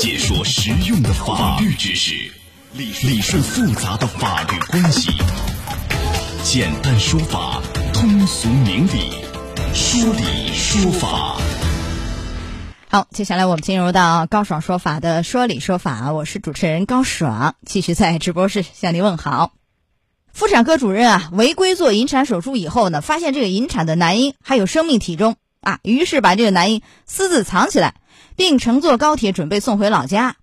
解说实用的法律知识，理理顺复杂的法律关系，简单说法，通俗明理，说理说法。好，接下来我们进入到高爽说法的说理说法，我是主持人高爽，继续在直播室向您问好。妇产科主任啊，违规做引产手术以后呢，发现这个引产的男婴还有生命体征啊，于是把这个男婴私自藏起来，并乘坐高铁准备送回老家。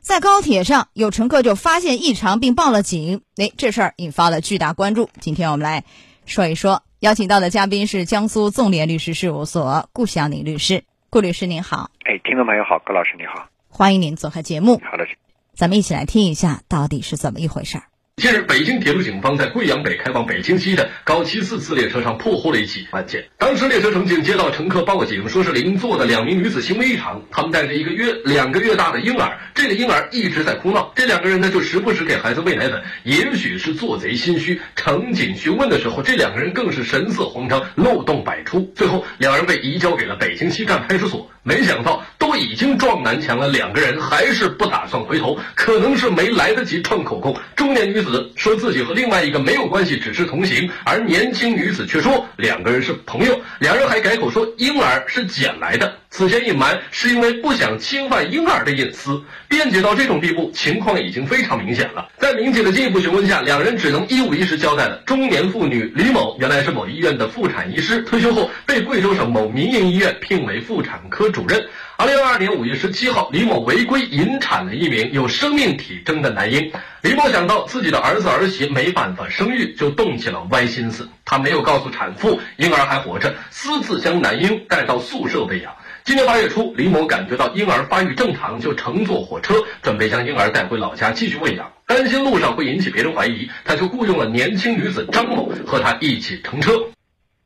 在高铁上，有乘客就发现异常并报了警，哎，这事儿引发了巨大关注。今天我们来说一说，邀请到的嘉宾是江苏纵联律师事务所顾晓宁律师。顾律师您好，哎，听众朋友好，高老师你好，欢迎您做客节目。好的，咱们一起来听一下到底是怎么一回事儿。近日，北京铁路警方在贵阳北开往北京西的高七四次列车上破获了一起案件。当时，列车乘警接到乘客报警，说是邻座的两名女子行为异常，他们带着一个月、两个月大的婴儿，这个婴儿一直在哭闹。这两个人呢，就时不时给孩子喂奶粉。也许是做贼心虚，乘警询问的时候，这两个人更是神色慌张，漏洞百出。最后，两人被移交给了北京西站派出所。没想到，都已经撞南墙了，两个人还是不打算回头，可能是没来得及串口供。中年女子说自己和另外一个没有关系，只是同行，而年轻女子却说两个人是朋友。两人还改口说婴儿是捡来的，此前隐瞒是因为不想侵犯婴儿的隐私。辩解到这种地步，情况已经非常明显了。在民警的进一步询问下，两人只能一五一十交代了。中年妇女李某原来是某医院的妇产医师，退休后被贵州省某民营医院聘为妇产科主任。二零二二年五月十七号，李某违规引产了一名有生命体征的男婴。李某想到自己的儿子儿媳没办法生育，就动起了歪心思。他没有告诉产妇婴儿还活着，私自将男婴带到宿舍喂养。今年八月初，李某感觉到婴儿发育正常，就乘坐火车准备将婴儿带回老家继续喂养。担心路上会引起别人怀疑，他就雇佣了年轻女子张某和他一起乘车。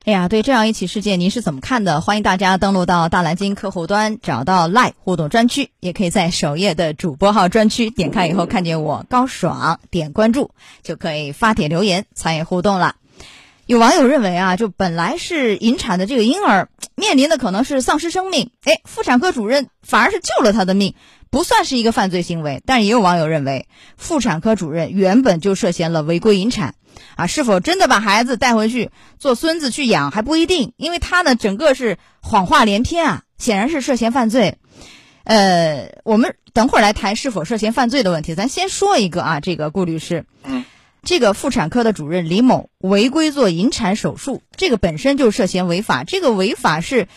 哎呀，对这样一起事件，您是怎么看的？欢迎大家登录到大蓝鲸客户端，找到 Live 互动专区，也可以在首页的主播号专区点开以后，看见我高爽，点关注就可以发帖留言参与互动了。有网友认为啊，就本来是引产的这个婴儿面临的可能是丧失生命，哎，妇产科主任反而是救了他的命，不算是一个犯罪行为。但也有网友认为，妇产科主任原本就涉嫌了违规引产。啊，是否真的把孩子带回去做孙子去养还不一定，因为他呢整个是谎话连篇啊，显然是涉嫌犯罪。呃，我们等会儿来谈是否涉嫌犯罪的问题，咱先说一个啊，这个顾律师，嗯，这个妇产科的主任李某违规做引产手术，这个本身就涉嫌违法。这个违法是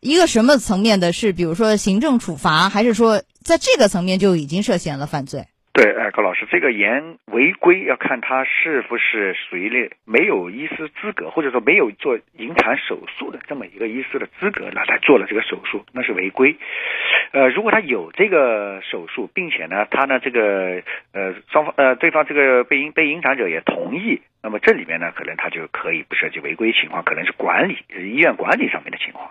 一个什么层面的？是比如说行政处罚，还是说在这个层面就已经涉嫌了犯罪？对，哎，高老师，这个严违规要看他是不是属于那没有医师资格，或者说没有做引产手术的这么一个医师的资格呢，来做了这个手术，那是违规。呃，如果他有这个手术，并且呢，他呢这个呃双方呃对方这个被引被引产者也同意，那么这里面呢可能他就可以不涉及违规情况，可能是管理医院管理上面的情况。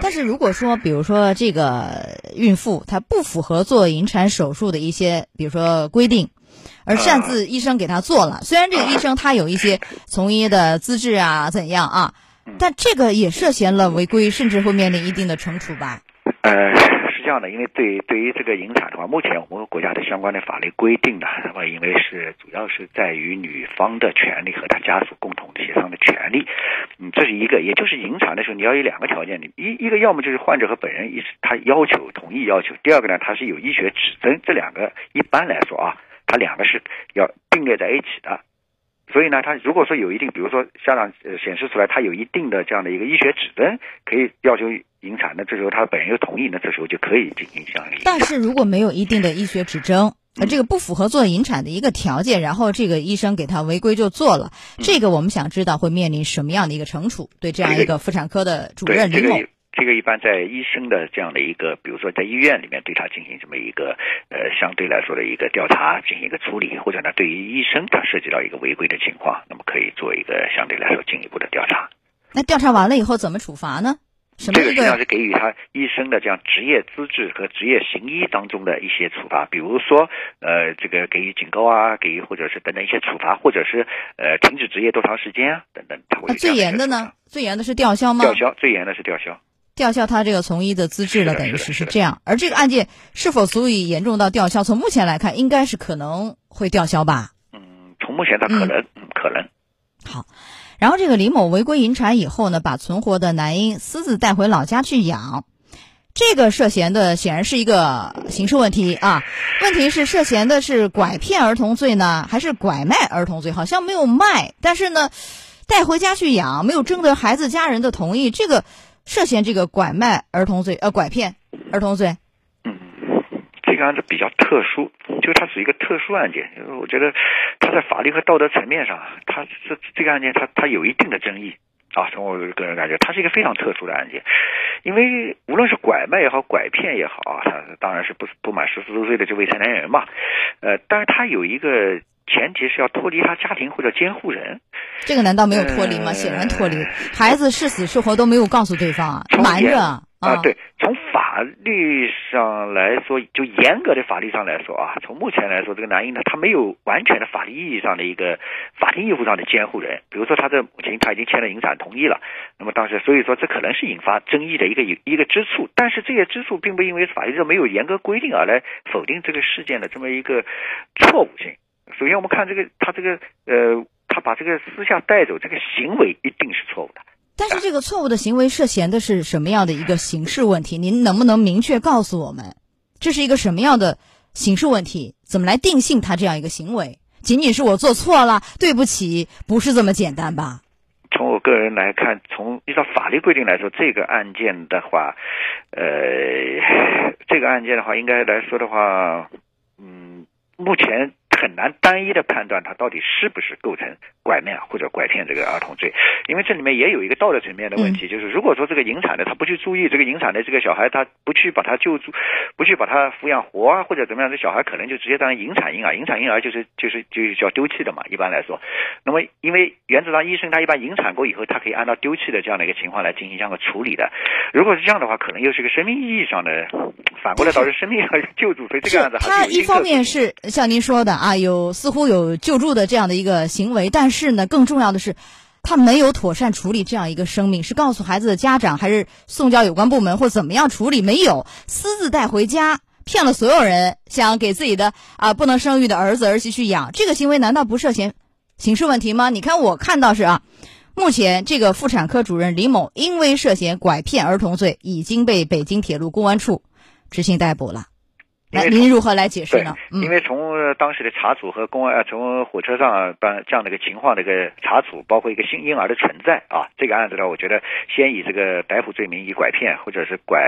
但是如果说，比如说这个孕妇她不符合做引产手术的一些，比如说规定，而擅自医生给她做了，虽然这个医生他有一些 从医的资质啊怎样啊，但这个也涉嫌了违规，甚至会面临一定的惩处吧？呃。是这样的，因为对对于这个引产的话，目前我们国家的相关的法律规定呢，那么因为是主要是在于女方的权利和她家属共同协商的权利，嗯，这是一个，也就是引产的时候你要有两个条件，一一个要么就是患者和本人一他要求同意要求，第二个呢，他是有医学指征，这两个一般来说啊，他两个是要并列在一起的。所以呢，他如果说有一定，比如说家长显示出来他有一定的这样的一个医学指征，可以要求引产，那这时候他本人又同意，那这时候就可以进行相应。但是如果没有一定的医学指征，呃，这个不符合做引产的一个条件，然后这个医生给他违规就做了，这个我们想知道会面临什么样的一个惩处？对这样一个妇产科的主任李某。这个一般在医生的这样的一个，比如说在医院里面对他进行这么一个呃相对来说的一个调查，进行一个处理，或者呢对于医生他涉及到一个违规的情况，那么可以做一个相对来说进一步的调查。那调查完了以后怎么处罚呢？这个实际上是给予他医生的这样职业资质和职业行医当中的一些处罚，比如说呃这个给予警告啊，给予或者是等等一些处罚，或者是呃停止执业多长时间啊等等。他会最严的呢？最严的是吊销吗？吊销，最严的是吊销。吊销他这个从医的资质了，等于是是这样。而这个案件是否足以严重到吊销？从目前来看，应该是可能会吊销吧。嗯，从目前他可能，嗯，可能。然后这个李某违规引产以后呢，把存活的男婴私自带回老家去养，这个涉嫌的显然是一个刑事问题啊。问题是涉嫌的是拐骗儿童罪呢，还是拐卖儿童罪？好像没有卖，但是呢，带回家去养，没有征得孩子家人的同意，这个涉嫌这个拐卖儿童罪，呃，拐骗儿童罪。嗯，这个案子比较特殊，就它是一个特殊案件。因为我觉得它在法律和道德层面上，它这这个案件它它有一定的争议啊。从我个人感觉，它是一个非常特殊的案件，因为无论是拐卖也好，拐骗也好啊，他当然是不不满十四周岁的这未成年人嘛。呃，但是他有一个前提是要脱离他家庭或者监护人。这个难道没有脱离吗？呃显然脱离，孩子是死是活都没有告诉对方瞒着啊。对，从法律上来说，就严格的法律上来说啊，从目前来说，这个男婴呢，他没有完全的法律意义上的一个法定义务上的监护人。比如说，他的母亲他已经签了引产同意了，那么当时所以说这可能是引发争议的一个一个之处。但是这些之处并不因为法律上没有严格规定而来否定这个事件的这么一个错误性。首先，我们看这个他这个呃，他把这个私下带走这个行为一定是错误的。但是这个错误的行为涉嫌的是什么样的一个刑事问题？您能不能明确告诉我们，这是一个什么样的刑事问题？怎么来定性他这样一个行为？仅仅是我做错了，对不起，不是这么简单吧？从我个人来看，从依照法律规定来说，这个案件的话，呃，这个案件的话，应该来说的话，嗯，目前很难单一的判断他到底是不是构成拐卖或者拐骗这个儿童罪，因为这里面也有一个道德层面的问题，就是如果说这个引产的他不去注意这个引产的这个小孩，他不去把他救助，不去把他抚养活啊，或者怎么样，这小孩可能就直接当引产婴儿，引产婴儿就是就是就是叫丢弃的嘛，一般来说。那么因为原则上医生他一般引产过以后，他可以按照丢弃的这样的一个情况来进行这样的处理的。如果是这样的话，可能又是个生命意义上的，反过来导致生命上的救助，所以这是个案子还他是一方面是像您说的啊，有似乎有救助的这样的一个行为，但是呢，更重要的是。他没有妥善处理这样一个生命，是告诉孩子的家长，还是送交有关部门或怎么样处理？没有，私自带回家，骗了所有人，想给自己的啊不能生育的儿子儿媳去养，这个行为难道不涉嫌刑事问题吗？你看我看到是啊，目前这个妇产科主任李某因为涉嫌拐骗儿童罪，已经被北京铁路公安处执行逮捕了。那，您如何来解释呢？，因为从呃当时的查处和公安，啊从火车上办这样的一个情况的一个查处，包括一个新婴儿的存在啊，这个案子呢，我觉得先以这个逮捕罪名以拐骗或者是拐。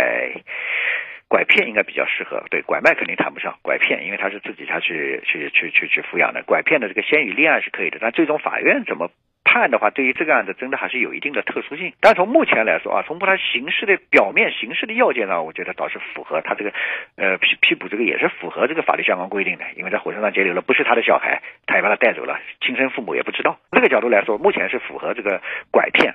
拐骗应该比较适合，对拐卖肯定谈不上，拐骗因为他是自己他去去去去去抚养的，拐骗的这个先予立案是可以的，但最终法院怎么判的话，对于这个案子真的还是有一定的特殊性。但从目前来说啊，从它形式的表面形式的要件上，我觉得倒是符合他这个呃批批捕这个也是符合这个法律相关规定的，因为在火车上截留了不是他的小孩，他也把他带走了，亲生父母也不知道。这个角度来说，目前是符合这个拐骗。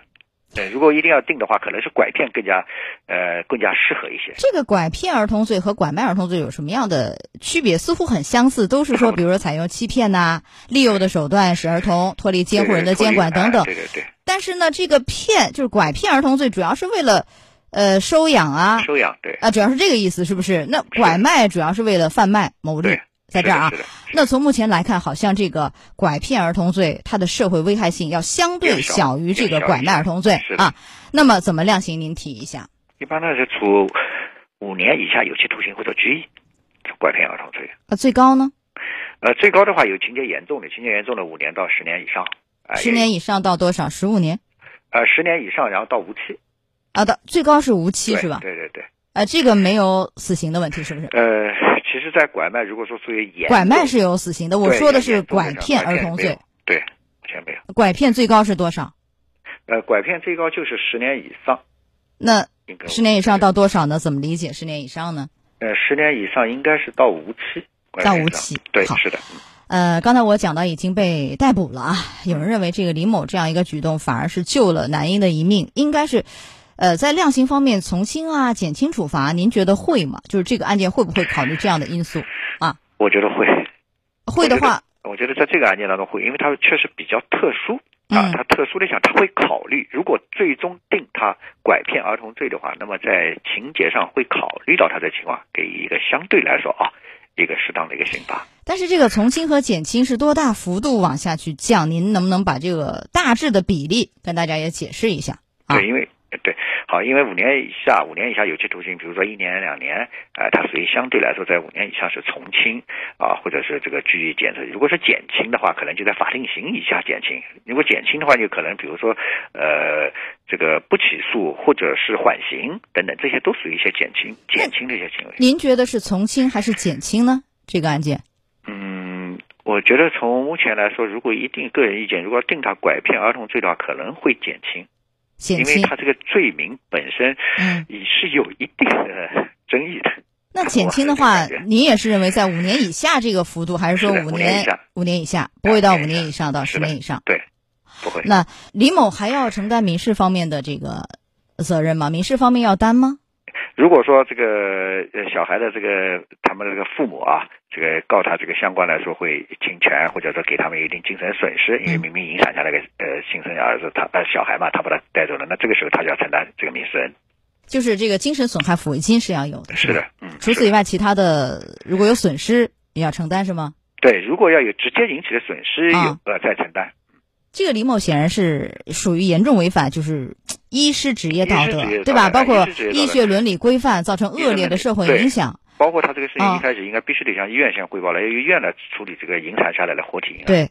对，如果一定要定的话，可能是拐骗更加呃更加适合一些。这个拐骗儿童罪和拐卖儿童罪有什么样的区别？似乎很相似，都是说，比如说采用欺骗呐、利诱的手段使儿童脱离监护人的监管等等。对对对，但是呢，这个骗就是拐骗儿童罪，主要是为了呃收养啊收养对啊，主要是这个意思，是不是？那拐卖主要是为了贩卖牟利，在这儿啊是的。是的那从目前来看，好像这个拐骗儿童罪它的社会危害性要相对小小于这个拐卖儿童罪是啊。那么怎么量刑？您提一下。一般呢是处五年以下有期徒刑或者拘役，拐骗儿童罪。啊，最高呢？呃，最高的话有情节严重的，情节严重的五年到十年以上。啊十年以上到多少？十五年呃，十年以上，然后到无期。啊？到最高是无期是吧？对对对。呃，这个没有死刑的问题是不是？呃，在拐卖如果说属于严拐卖是有死刑的，我说的是拐骗儿童罪。对，目前没有。拐骗最高是多少？呃，拐骗最高就是十年以上，那十年以上到多少呢？怎么理解十年以上呢？呃十年以上应该是到无期。到无期对，是的。嗯呃，刚才我讲到已经被逮捕了啊，有人认为这个李某这样一个举动反而是救了男婴的一命，应该是，呃，在量刑方面从轻啊、减轻处罚，您觉得会吗？就是这个案件会不会考虑这样的因素啊？我觉得会。会的话，我觉得在这个案件当中会，因为它确实比较特殊啊，它特殊的想，他会考虑，如果最终定他拐骗儿童罪的话，那么在情节上会考虑到他的情况，给一个相对来说啊，一个适当的一个刑罚。但是这个从轻和减轻是多大幅度往下去降？您能不能把这个大致的比例跟大家也解释一下？对，因为。对，好，因为五年以下，五年以下有期徒刑，比如说一年、两年，呃，它属于相对来说在五年以上是从轻啊，或者是这个拘役减如果是减轻的话，可能就在法定刑以下减轻。如果减轻的话，就可能比如说呃，这个不起诉或者是缓刑等等，这些都属于一些减轻、减轻的一些行为。您觉得是从轻还是减轻呢？这个案件？嗯，我觉得从目前来说，如果一定个人意见，如果定他拐骗儿童罪的话，可能会减轻。因为他这个罪名本身，嗯，也是有一定的争议的。那减轻的话，您也是认为在五年以下这个幅度，还是说五年五年以下不会到五年以上到十年以上？对，不会。那李某还要承担民事方面的这个责任吗？民事方面要担吗？如果说这个呃小孩的这个他们这个父母啊，这个告他这个相关来说会侵权，或者说给他们一定精神损失，因为明明影响下那个呃新生儿子他呃小孩嘛，他把他带走了，那这个时候他就要承担这个民事人。就是这个精神损害抚慰金是要有的。是的，嗯。除此以外，其他的如果有损失也要承担是吗？对，如果要有直接引起的损失，有呃再承担。这个李某显然是属于严重违反，就是 医师职业道德，对吧？包括医学伦理规范，造成恶劣的社会影响。包括他这个事情一开始应该必须得向医院先汇报了，由医院来处理这个引产下来的活体。对。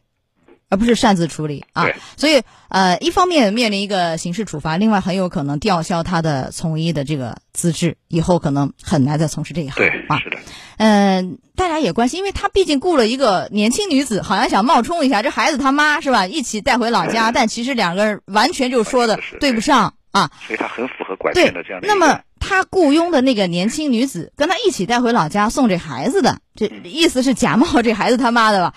而不是擅自处理啊，所以呃，一方面面临一个刑事处罚，另外很有可能吊销他的从医的这个资质，以后可能很难再从事这一行啊。是的，嗯，大家也关心，因为他毕竟雇了一个年轻女子，好像想冒充一下这孩子他妈是吧？一起带回老家，但其实两个人完全就说的对不上啊。所以他很符合拐骗的这样的。那么他雇佣的那个年轻女子跟他一起带回老家送这孩子的，这意思是假冒这孩子他妈的吧？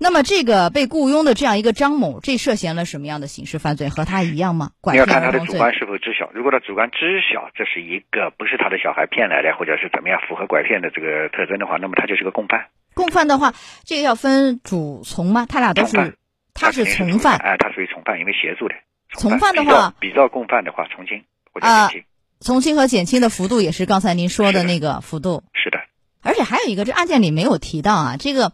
那么，这个被雇佣的这样一个张某，这涉嫌了什么样的刑事犯罪？和他一样吗？你要看他的主观是否知晓。如果他主观知晓这是一个不是他的小孩骗来的，或者是怎么样符合拐骗的这个特征的话，那么他就是个共犯。共犯的话，这个要分主从吗？他俩都是，他是从犯。哎，他属于从犯，因为协助的。从犯的话，比照共犯的话，从轻或者减轻。从轻和减轻的幅度也是刚才您说的那个幅度。是的。而且还有一个，这案件里没有提到啊，这个。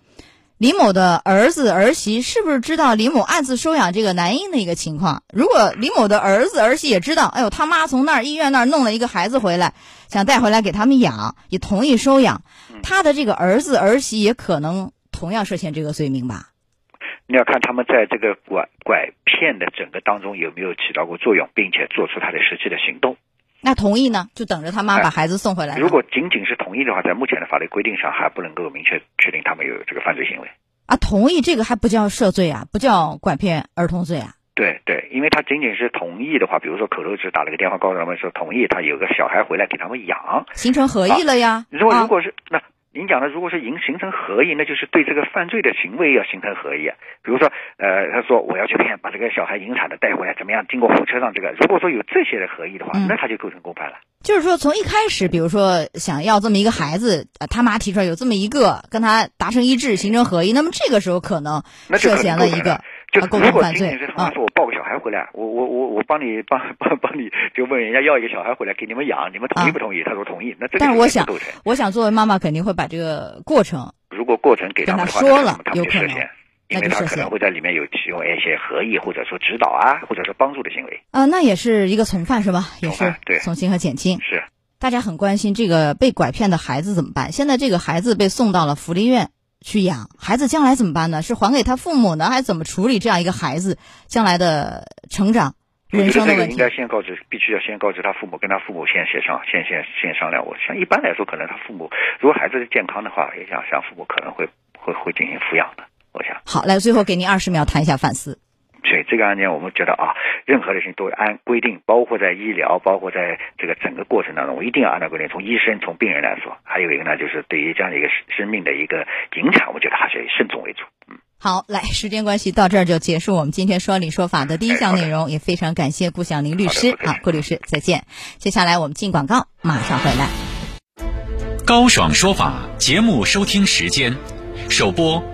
李某的儿子儿媳是不是知道李某暗自收养这个男婴的一个情况？如果李某的儿子儿媳也知道，哎呦，他妈从那儿医院那儿弄了一个孩子回来，想带回来给他们养，也同意收养，他的这个儿子儿媳也可能同样涉嫌这个罪名吧？你要看他们在这个拐拐骗的整个当中有没有起到过作用，并且做出他的实际的行动。那同意呢？就等着他妈把孩子送回来。如果仅仅是同意的话，在目前的法律规定上还不能够明确确定他们有这个犯罪行为。啊，同意这个还不叫涉罪啊，不叫拐骗儿童罪啊。对对，因为他仅仅是同意的话，比如说口头只打了个电话告诉他们说同意，他有个小孩回来给他们养，形成合意了呀。如果如果是那。您讲的，如果是形形成合意，那就是对这个犯罪的行为要形成合意。比如说，呃，他说我要去骗，把这个小孩引产的带回来，怎么样？经过火车上这个，如果说有这些的合意的话，那他就构成共犯了。就是说，从一开始，比如说想要这么一个孩子，他妈提出来有这么一个，跟他达成一致，形成合意，那么这个时候可能涉嫌了一个。就如果仅仅是他说我抱个小孩回来，我我我我帮你帮帮帮你，就问人家要一个小孩回来给你们养，你们同意不同意？他说同意，那这个但是我想，我想作为妈妈肯定会把这个过程，如果过程给他说了，有可能，因为他可能会在里面有提供一些合意或者说指导啊，或者说帮助的行为啊，那也是一个从犯是吧？也是对从轻和减轻是。大家很关心这个被拐骗的孩子怎么办？现在这个孩子被送到了福利院。去养孩子，将来怎么办呢？是还给他父母呢，还是怎么处理这样一个孩子将来的成长、人生的问题？应该先告知，必须要先告知他父母，跟他父母先协商，先先先商量。我像一般来说，可能他父母如果孩子是健康的话，也想想父母可能会会会进行抚养的。我想。好，来最后给您二十秒谈一下反思。所以这个案件，我们觉得啊，任何的事情都按规定，包括在医疗，包括在这个整个过程当中，我一定要按照规定。从医生、从病人来说，还有一个呢，就是对于这样的一个生命的一个影响，我觉得还是以慎重为主。嗯，好，来，时间关系到这儿就结束我们今天说理说法的第一项内容，也非常感谢顾晓宁律师。好，顾律师再见。接下来我们进广告，马上回来。高爽说法节目收听时间，首播。